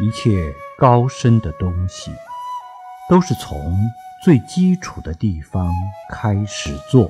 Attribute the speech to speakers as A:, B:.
A: 一切高深的东西都是从最基础的地方开始做。